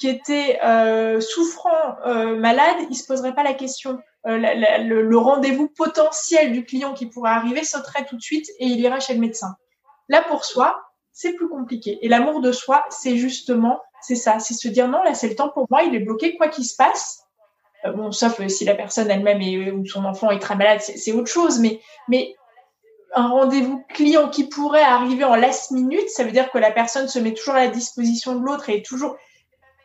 qui était euh, souffrant, euh, malade, il se poserait pas la question. Euh, le, rendez-vous potentiel du client qui pourrait arriver sauterait tout de suite et il ira chez le médecin. Là, pour soi, c'est plus compliqué. Et l'amour de soi, c'est justement, c'est ça, c'est se dire non, là, c'est le temps pour moi, il est bloqué, quoi qu'il se passe. Bon, sauf si la personne elle-même ou son enfant est très malade, c'est autre chose, mais, mais un rendez-vous client qui pourrait arriver en last minute, ça veut dire que la personne se met toujours à la disposition de l'autre et est toujours,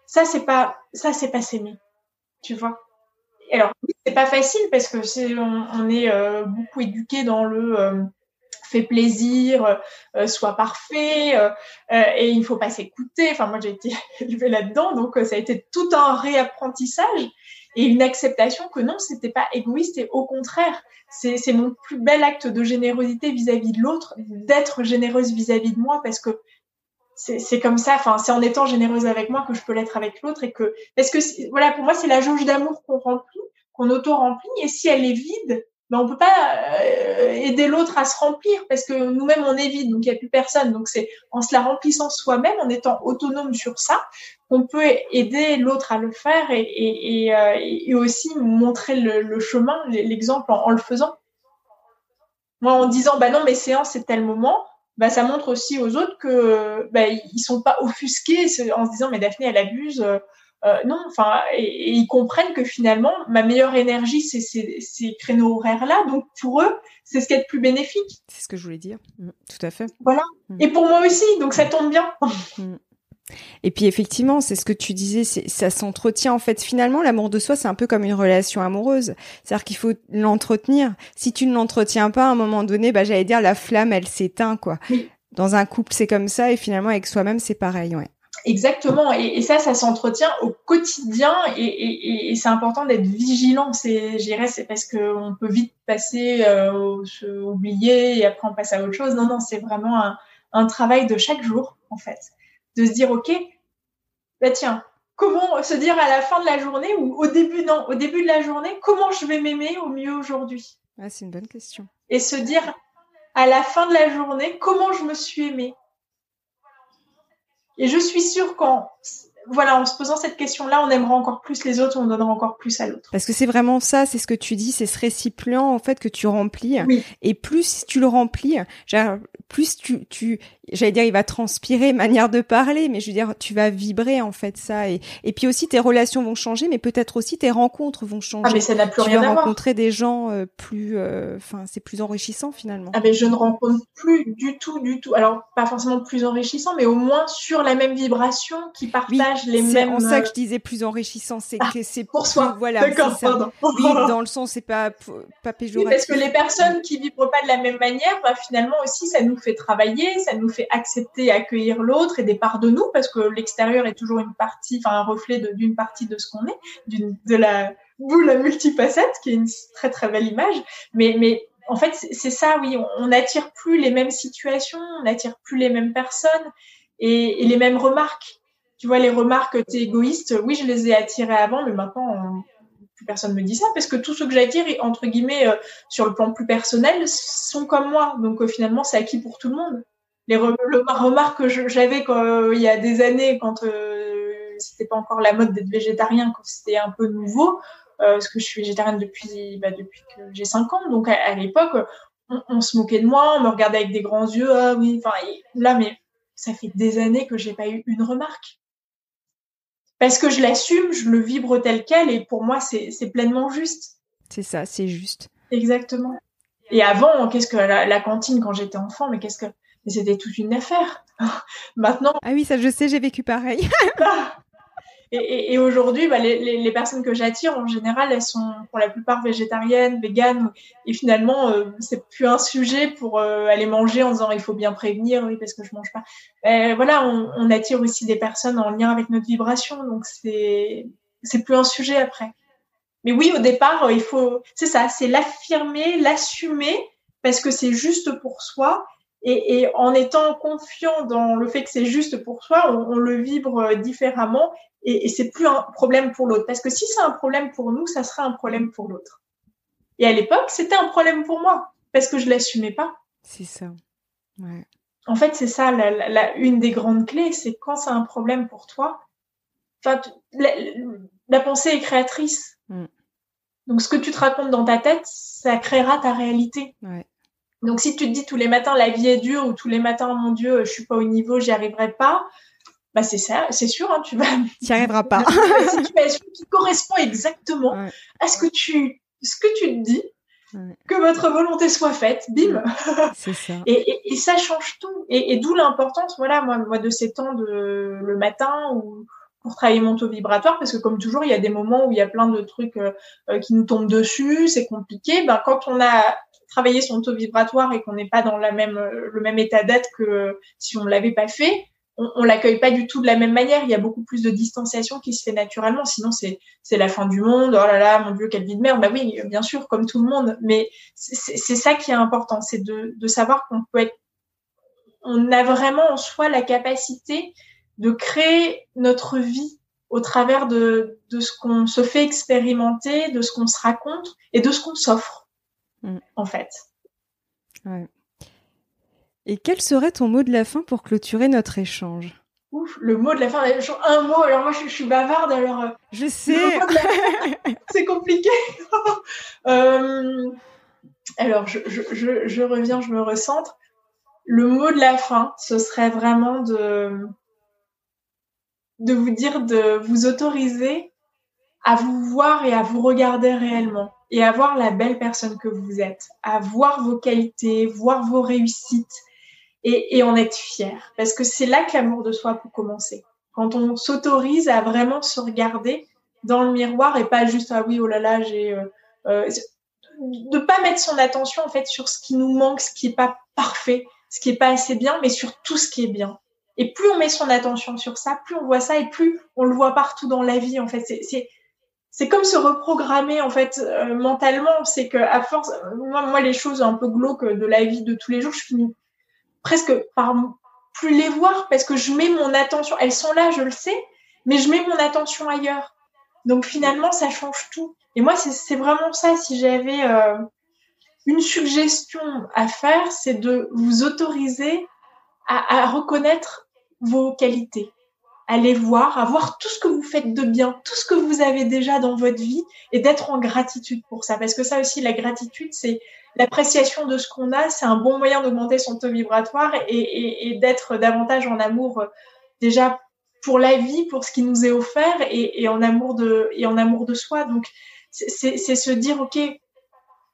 ça, c'est pas, ça, c'est pas s'aimer. Tu vois? Alors, c'est pas facile parce que c'est, on, est euh, beaucoup éduqué dans le euh, fait plaisir, euh, soit parfait, euh, et il faut pas s'écouter. Enfin, moi, j'ai été élevée là-dedans, donc ça a été tout un réapprentissage et une acceptation que non, c'était pas égoïste et au contraire, c'est, c'est mon plus bel acte de générosité vis-à-vis de l'autre, d'être généreuse vis-à-vis de moi parce que c'est comme ça. Enfin, c'est en étant généreuse avec moi que je peux l'être avec l'autre et que parce que voilà, pour moi, c'est la jauge d'amour qu'on remplit, qu'on auto remplit. Et si elle est vide, ben on peut pas euh, aider l'autre à se remplir parce que nous-mêmes on est vide, donc il y a plus personne. Donc c'est en se la remplissant soi-même, en étant autonome sur ça, qu'on peut aider l'autre à le faire et, et, et, euh, et aussi montrer le, le chemin, l'exemple en, en, le faisant. Moi, en disant bah non, mes séances c'est tel moment bah, ça montre aussi aux autres que bah, ils sont pas offusqués en se disant mais Daphné elle abuse. Euh, non, enfin, et, et, ils comprennent que finalement, ma meilleure énergie, c'est ces, créneaux horaires-là. Donc, pour eux, c'est ce qui est le plus bénéfique. C'est ce que je voulais dire. Mmh, tout à fait. Voilà. Mmh. Et pour moi aussi, donc ça tombe bien. Mmh. Et puis effectivement, c'est ce que tu disais, ça s'entretient en fait. Finalement, l'amour de soi, c'est un peu comme une relation amoureuse. C'est-à-dire qu'il faut l'entretenir. Si tu ne l'entretiens pas, à un moment donné, bah j'allais dire la flamme, elle s'éteint quoi. Oui. Dans un couple, c'est comme ça, et finalement avec soi-même, c'est pareil, ouais. Exactement, et, et ça, ça s'entretient au quotidien, et, et, et c'est important d'être vigilant. C'est, j'irais, c'est parce qu'on peut vite passer, euh, se oublier, et après on passe à autre chose. Non, non, c'est vraiment un, un travail de chaque jour, en fait de se dire ok bah tiens comment se dire à la fin de la journée ou au début non au début de la journée comment je vais m'aimer au mieux aujourd'hui? Ah, c'est une bonne question. Et se dire à la fin de la journée comment je me suis aimée? Et je suis sûre qu'en voilà, en se posant cette question-là, on aimera encore plus les autres, on donnera encore plus à l'autre. Parce que c'est vraiment ça, c'est ce que tu dis, c'est ce récipient en fait que tu remplis. Oui. Et plus tu le remplis, genre, plus tu, tu j'allais dire, il va transpirer, manière de parler, mais je veux dire, tu vas vibrer en fait ça. Et, et puis aussi tes relations vont changer, mais peut-être aussi tes rencontres vont changer. Ah mais ça n'a plus tu rien vas à voir. rencontrer des gens euh, plus, enfin, euh, c'est plus enrichissant finalement. Ah mais je ne rencontre plus du tout, du tout. Alors pas forcément plus enrichissant, mais au moins sur la même vibration, qui partagent partage les mêmes. C'est ça que je disais plus enrichissant, c'est ah, que c'est pour soi. voilà, D'accord, pardon. Oui, dans le sens, c'est pas pas péjoratif. parce que les personnes qui vibrent pas de la même manière, bah, finalement aussi, ça nous fait travailler, ça nous fait accepter, accueillir l'autre et des parts de nous, parce que l'extérieur est toujours une partie, enfin un reflet d'une partie de ce qu'on est, de la boule à multifacette, qui est une très très belle image. Mais mais en fait, c'est ça, oui, on n'attire plus les mêmes situations, on n'attire plus les mêmes personnes et, les mêmes remarques. Tu vois, les remarques, t'es égoïste, oui, je les ai attirées avant, mais maintenant, plus personne me dit ça, parce que tous ceux que j'attire, entre guillemets, euh, sur le plan plus personnel, sont comme moi. Donc euh, finalement, c'est acquis pour tout le monde. Les remarques que j'avais euh, il y a des années, quand c'était pas encore la mode d'être végétarien, quand c'était un peu nouveau, euh, parce que je suis végétarienne depuis, bah, que j'ai 5 ans. Donc à, l'époque, on, se moquait de moi, on me regardait avec des grands yeux. Ah oui, enfin là, mais ça fait des années que j'ai pas eu une remarque. Parce que je l'assume, je le vibre tel quel, et pour moi, c'est pleinement juste. C'est ça, c'est juste. Exactement. Et avant, qu'est-ce que la, cantine quand j'étais enfant, mais qu'est-ce que c'était toute une affaire. Maintenant. Ah oui, ça je sais, j'ai vécu pareil. Ah, et, aujourd'hui, bah, les, personnes que j'attire, en général, elles sont pour la plupart végétariennes, véganes, et finalement, euh, c'est plus un sujet pour euh, aller manger en disant il faut bien prévenir, oui, parce que je mange pas. Euh, voilà, on, attire aussi des personnes en lien avec notre vibration, donc c'est c'est plus un sujet après. Mais oui, au départ, il faut, c'est ça, c'est l'affirmer, l'assumer, parce que c'est juste pour soi. Et, en étant confiant dans le fait que c'est juste pour soi, on, on le vibre différemment et, et c'est plus un problème pour l'autre. Parce que si c'est un problème pour nous, ça sera un problème pour l'autre. Et à l'époque, c'était un problème pour moi parce que je l'assumais pas. C'est ça. Ouais. En fait, c'est ça la, la, une des grandes clés, c'est quand c'est un problème pour toi. Enfin, la, la pensée est créatrice. Mm. Donc, ce que tu te racontes dans ta tête, ça créera ta réalité. Ouais. Donc, si tu te dis tous les matins la vie est dure ou tous les matins, mon Dieu, je suis pas au niveau, j'y arriverai pas, bah c'est ça, c'est sûr, hein, tu vas. Tu n'y arriveras pas. une situation qui correspond exactement à ce que tu, ce que tu te dis, que votre volonté soit faite, bim. C'est ça. et, et, ça change tout. Et, d'où l'importance, voilà, moi, moi, de ces temps de le matin ou pour travailler mon taux vibratoire, parce que comme toujours, il y a des moments où il y a plein de trucs euh, euh, qui nous tombent dessus, c'est compliqué. Ben, quand on a travaillé son taux vibratoire et qu'on n'est pas dans même, le même état d'être que si on ne l'avait pas fait, on, on l'accueille pas du tout de la même manière. Il y a beaucoup plus de distanciation qui se fait naturellement. Sinon, c'est la fin du monde. Oh là là, mon Dieu, quelle vie de merde. Bah oui, bien sûr, comme tout le monde. Mais c'est ça qui est important, c'est de, savoir qu'on peut être, on a vraiment en soi la capacité de créer notre vie au travers de ce qu'on se fait expérimenter, de ce qu'on se raconte et de ce qu'on s'offre, mm. en fait. Ouais. Et quel serait ton mot de la fin pour clôturer notre échange? Ouf, le mot de la fin, un mot. Alors moi, je, suis bavarde, alors. Euh, je sais. C'est compliqué. euh, alors, je, je, je, reviens, je me recentre. Le mot de la fin, ce serait vraiment de de vous dire de vous autoriser à vous voir et à vous regarder réellement et à voir la belle personne que vous êtes, à voir vos qualités, voir vos réussites, et, et en être fier. Parce que c'est là que l'amour de soi peut commencer. Quand on s'autorise à vraiment se regarder dans le miroir et pas juste ah oui oh là là j'ai euh, euh, pas mettre son attention en fait sur ce qui nous manque, ce qui est pas parfait, ce qui est pas assez bien, mais sur tout ce qui est bien. Et plus on met son attention sur ça, plus on voit ça et plus on le voit partout dans la vie en fait. C'est c'est comme se reprogrammer en fait euh, mentalement. C'est que à force, moi, les choses un peu glauques de la vie de tous les jours, je finis presque par plus les voir parce que je mets mon attention, elles sont là, je le sais, mais je mets mon attention ailleurs. Donc finalement, ça change tout. Et moi, c'est vraiment ça, si j'avais euh, une suggestion à faire, c'est de vous autoriser à, reconnaître vos qualités, les voir, à voir tout ce que vous faites de bien, tout ce que vous avez déjà dans votre vie et d'être en gratitude pour ça. Parce que ça aussi, la gratitude, c'est l'appréciation de ce qu'on a, c'est un bon moyen d'augmenter son taux vibratoire et, d'être davantage en amour euh, déjà pour la vie, pour ce qui nous est offert et, en amour de et en amour de soi. Donc c'est se dire ok,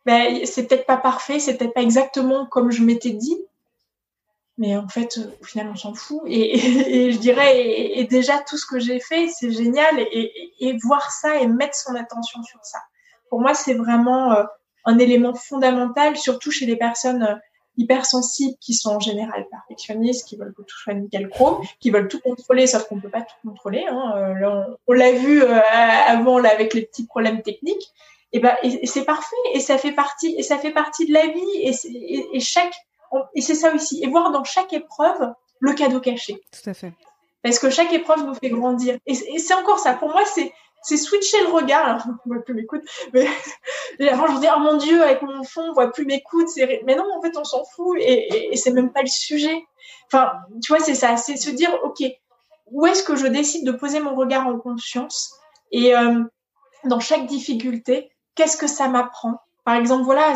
ben, c'est peut-être pas parfait, c'est peut-être pas exactement comme je m'étais dit, mais en fait, au final, on s'en fout. Et, je dirais, et, déjà, tout ce que j'ai fait, c'est génial. Et, voir ça et mettre son attention sur ça. Pour moi, c'est vraiment un élément fondamental, surtout chez les personnes hypersensibles qui sont en général perfectionnistes, qui veulent que tout soit nickel chrome, qui veulent tout contrôler, sauf qu'on peut pas tout contrôler. Hein. Euh, on, l'a vu euh, avant là avec les petits problèmes techniques. Et ben, c'est parfait, et ça fait partie, et ça fait partie de la vie, et, et chaque, et c'est ça aussi, et voir dans chaque épreuve le cadeau caché. Tout à fait. Parce que chaque épreuve nous fait grandir. Et, c'est encore ça. Pour moi, c'est c'est switcher le regard. Alors, on voit plus mes coudes. Mais avant, je me dis, oh mon Dieu, avec mon fond, on voit plus mes coudes. Mais non, en fait, on s'en fout et, et, c'est même pas le sujet. Enfin, tu vois, c'est ça. C'est se dire, OK, où est-ce que je décide de poser mon regard en conscience? Et euh, dans chaque difficulté, qu'est-ce que ça m'apprend? Par exemple, voilà,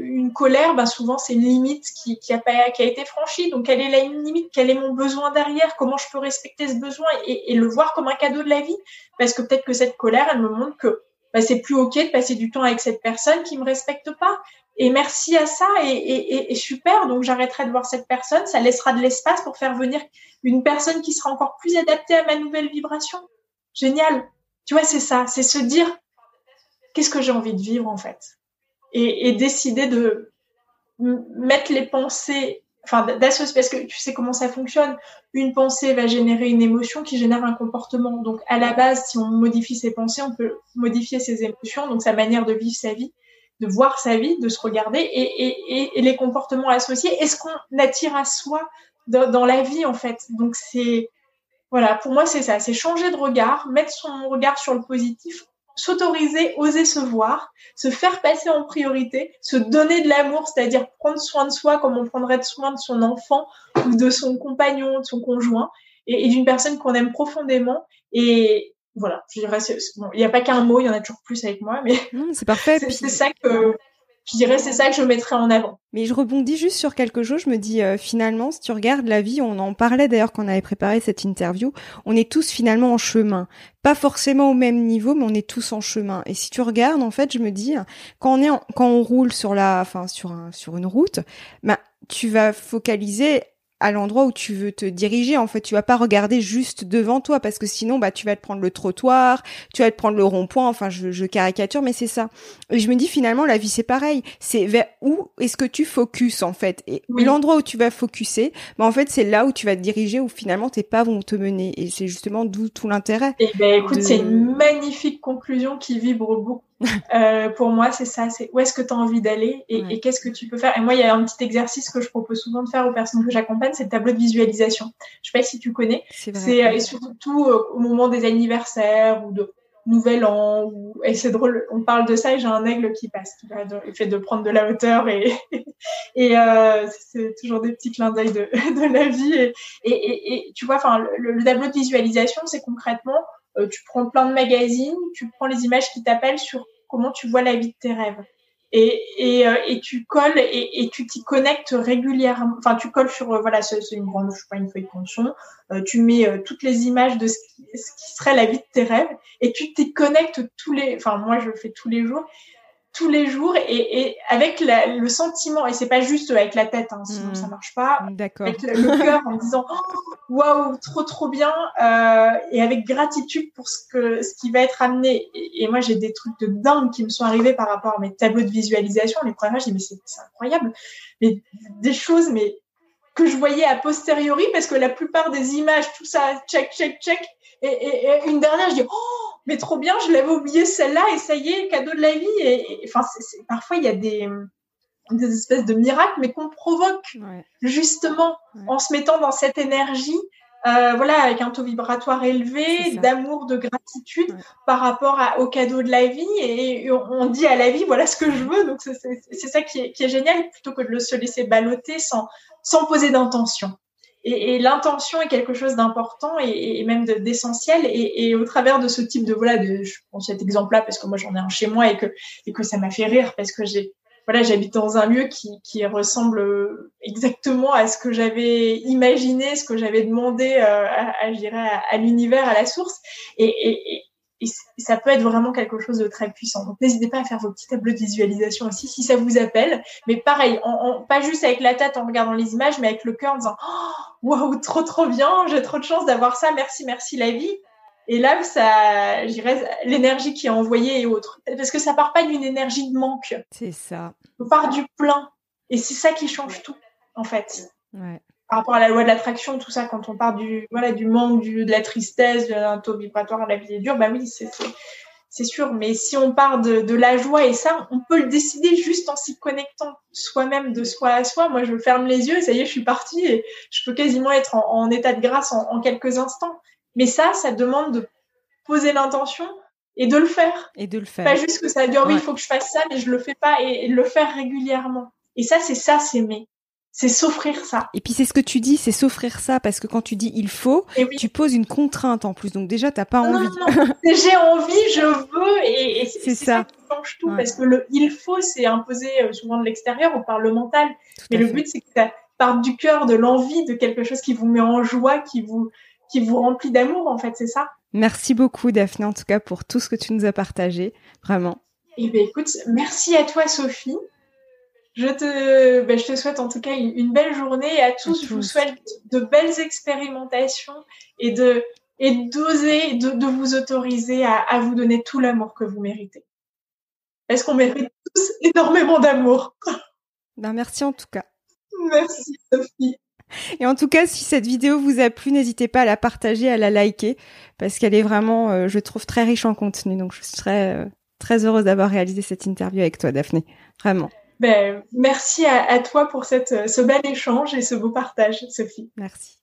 une colère, ben souvent c'est une limite qui, qui, a, qui a été franchie. Donc, quelle est la limite? Quel est mon besoin derrière? Comment je peux respecter ce besoin et, le voir comme un cadeau de la vie? Parce que peut-être que cette colère, elle me montre que ben, c'est plus ok de passer du temps avec cette personne qui me respecte pas. Et merci à ça et, et, et super. Donc, j'arrêterai de voir cette personne. Ça laissera de l'espace pour faire venir une personne qui sera encore plus adaptée à ma nouvelle vibration. Génial. Tu vois, c'est ça. C'est se dire qu'est-ce que j'ai envie de vivre en fait? Et, décider de mettre les pensées, enfin d'associer, parce que tu sais comment ça fonctionne. Une pensée va générer une émotion qui génère un comportement. Donc à la base, si on modifie ses pensées, on peut modifier ses émotions, donc sa manière de vivre sa vie, de voir sa vie, de se regarder et, et, et les comportements associés. Est-ce qu'on attire à soi dans, dans la vie en fait? Donc c'est voilà, pour moi c'est ça, c'est changer de regard, mettre son regard sur le positif s'autoriser, oser se voir, se faire passer en priorité, se donner de l'amour, c'est-à-dire prendre soin de soi comme on prendrait soin de son enfant ou de son compagnon, de son conjoint, et, d'une personne qu'on aime profondément. Et voilà, je dirais, il n'y a pas qu'un mot, il y en a toujours plus avec moi, mais c'est parfait. c'est ça que je dirais c'est ça que je mettrais en avant. Mais je rebondis juste sur quelque chose. Je me dis euh, finalement, si tu regardes la vie, on en parlait d'ailleurs quand on avait préparé cette interview. On est tous finalement en chemin, pas forcément au même niveau, mais on est tous en chemin. Et si tu regardes, en fait, je me dis quand on est quand on roule sur la, enfin sur un, sur une route, bah tu vas focaliser à l'endroit où tu veux te diriger. En fait, tu vas pas regarder juste devant toi parce que sinon, bah, tu vas te prendre le trottoir, tu vas te prendre le rond-point. Enfin, je, je caricature, mais c'est ça. Et je me dis finalement, la vie c'est pareil. C'est vers où est-ce que tu focuses en fait? Et l'endroit où tu vas focuser, bah, en fait, c'est là où tu vas te diriger où finalement tes pas vont te mener. Et c'est justement d'où tout l'intérêt. Et eh ben, écoute, c'est une magnifique conclusion qui vibre beaucoup euh, pour moi, c'est ça, c'est où est-ce que tu as envie d'aller et, qu'est-ce que tu peux faire? Et moi, il y a un petit exercice que je propose souvent de faire aux personnes que j'accompagne, c'est le tableau de visualisation. Je sais pas si tu connais. C'est euh, surtout euh, au moment des anniversaires ou de Nouvel An. Ou... Et c'est drôle, on parle de ça et j'ai un aigle qui passe, qui le fait de prendre de la hauteur et, et euh, c'est toujours des petits clins d'œil de, de la vie. Et, et, et tu vois, enfin, le, le tableau de visualisation, c'est concrètement tu prends plein de magazines, tu prends les images qui t'appellent sur comment tu vois la vie de tes rêves. Et, et, euh, et tu colles et, et tu t'y connectes régulièrement. Enfin, tu colles sur, euh, voilà, c'est une grande, je sais pas, une feuille de canson. tu mais toutes les images de ce qui, ce qui, serait la vie de tes rêves et tu t'y connectes tous les, enfin, moi, je le fais tous les jours tous les jours et, et avec le sentiment et c'est pas juste avec la tête hein, sinon ça hmm. marche pas avec le, cœur en disant oh, waouh trop trop bien euh, et avec gratitude pour ce que ce qui va être amené. Et, moi j'ai des trucs de dingue qui me sont arrivés par rapport à mes tableaux de visualisation les premières j'ai mais c'est incroyable. Mais des choses mais que je voyais a posteriori parce que la plupart des images tout ça check check check et, et une dernière je dis oh mais trop bien, je l'avais oublié celle-là et ça y est, cadeau de la vie. Et, enfin, parfois il y a des, des espèces de miracles, mais qu'on provoque justement en se mettant dans cette énergie. Euh, voilà, avec un taux vibratoire élevé, d'amour, de gratitude par rapport à, au cadeau de la vie. Et, on dit à la vie, voilà ce que je veux. Donc c'est ça qui est, qui est, génial, plutôt que de se laisser balloter sans, sans poser d'intention. Et, l'intention est quelque chose d'important et, même d'essentiel. Et, au travers de ce type de voilà, de, je prends cet exemple-là parce que moi j'en ai un chez moi et que et que ça m'a fait rire parce que j'ai voilà, j'habite dans un lieu qui, qui ressemble exactement à ce que j'avais imaginé, ce que j'avais demandé euh, à, à, à, à l'univers, à la source. Et, ça peut être vraiment quelque chose de très puissant. Donc n'hésitez pas à faire vos petits tableaux de visualisation aussi si ça vous appelle. Mais pareil, pas juste avec la tête en regardant les images, mais avec le cœur en disant oh, waouh trop trop bien, j'ai trop de chance d'avoir ça, merci merci la vie. Et là, ça, j'irais l'énergie qui est envoyée et autres, parce que ça part pas d'une énergie de manque. C'est ça. On part du plein, et c'est ça qui change tout en fait. Ouais par rapport à la loi de l'attraction, tout ça, quand on part du, voilà, du manque, du, de la tristesse, d'un taux vibratoire, la vie est dure, bah oui, c'est, c'est sûr. Mais si on part de, de, la joie et ça, on peut le décider juste en s'y connectant soi-même de soi à soi. Moi, je ferme les yeux, ça y est, je suis partie et je peux quasiment être en, en état de grâce en, en, quelques instants. Mais ça, ça demande de poser l'intention et de le faire. Et de le faire. Pas juste que ça va dire oui, il faut que je fasse ça, mais je le fais pas et, et le faire régulièrement. Et ça, c'est ça, c'est s'aimer c'est s'offrir ça. Et puis c'est ce que tu dis, c'est s'offrir ça parce que quand tu dis il faut, tu poses une contrainte en plus. Donc déjà t'as pas envie. Non, non. j'ai envie, je veux et, c'est ça. qui change tout parce que le il faut c'est imposé euh, souvent de l'extérieur ou par le mental. Mais le but c'est que ça parte du cœur, de l'envie, de quelque chose qui vous met en joie, qui vous qui vous remplit d'amour en fait, c'est ça. Merci beaucoup Daphné en tout cas pour tout ce que tu nous as partagé, vraiment. Eh bien écoute, merci à toi Sophie. Je te, ben, je te souhaite en tout cas une, belle journée et à tous, je vous souhaite de belles expérimentations et de et d'oser, de, de, vous autoriser à, à vous donner tout l'amour que vous méritez. Est-ce qu'on mérite tous énormément d'amour Ben merci en tout cas. Merci Sophie. Et en tout cas, si cette vidéo vous a plu, n'hésitez pas à la partager, à la liker, parce qu'elle est vraiment, euh, je trouve, très riche en contenu. Donc, je serais euh, très heureuse d'avoir réalisé cette interview avec toi, Daphné. Vraiment. Ben, merci à, toi pour cette, ce bel échange et ce beau partage, Sophie. Merci.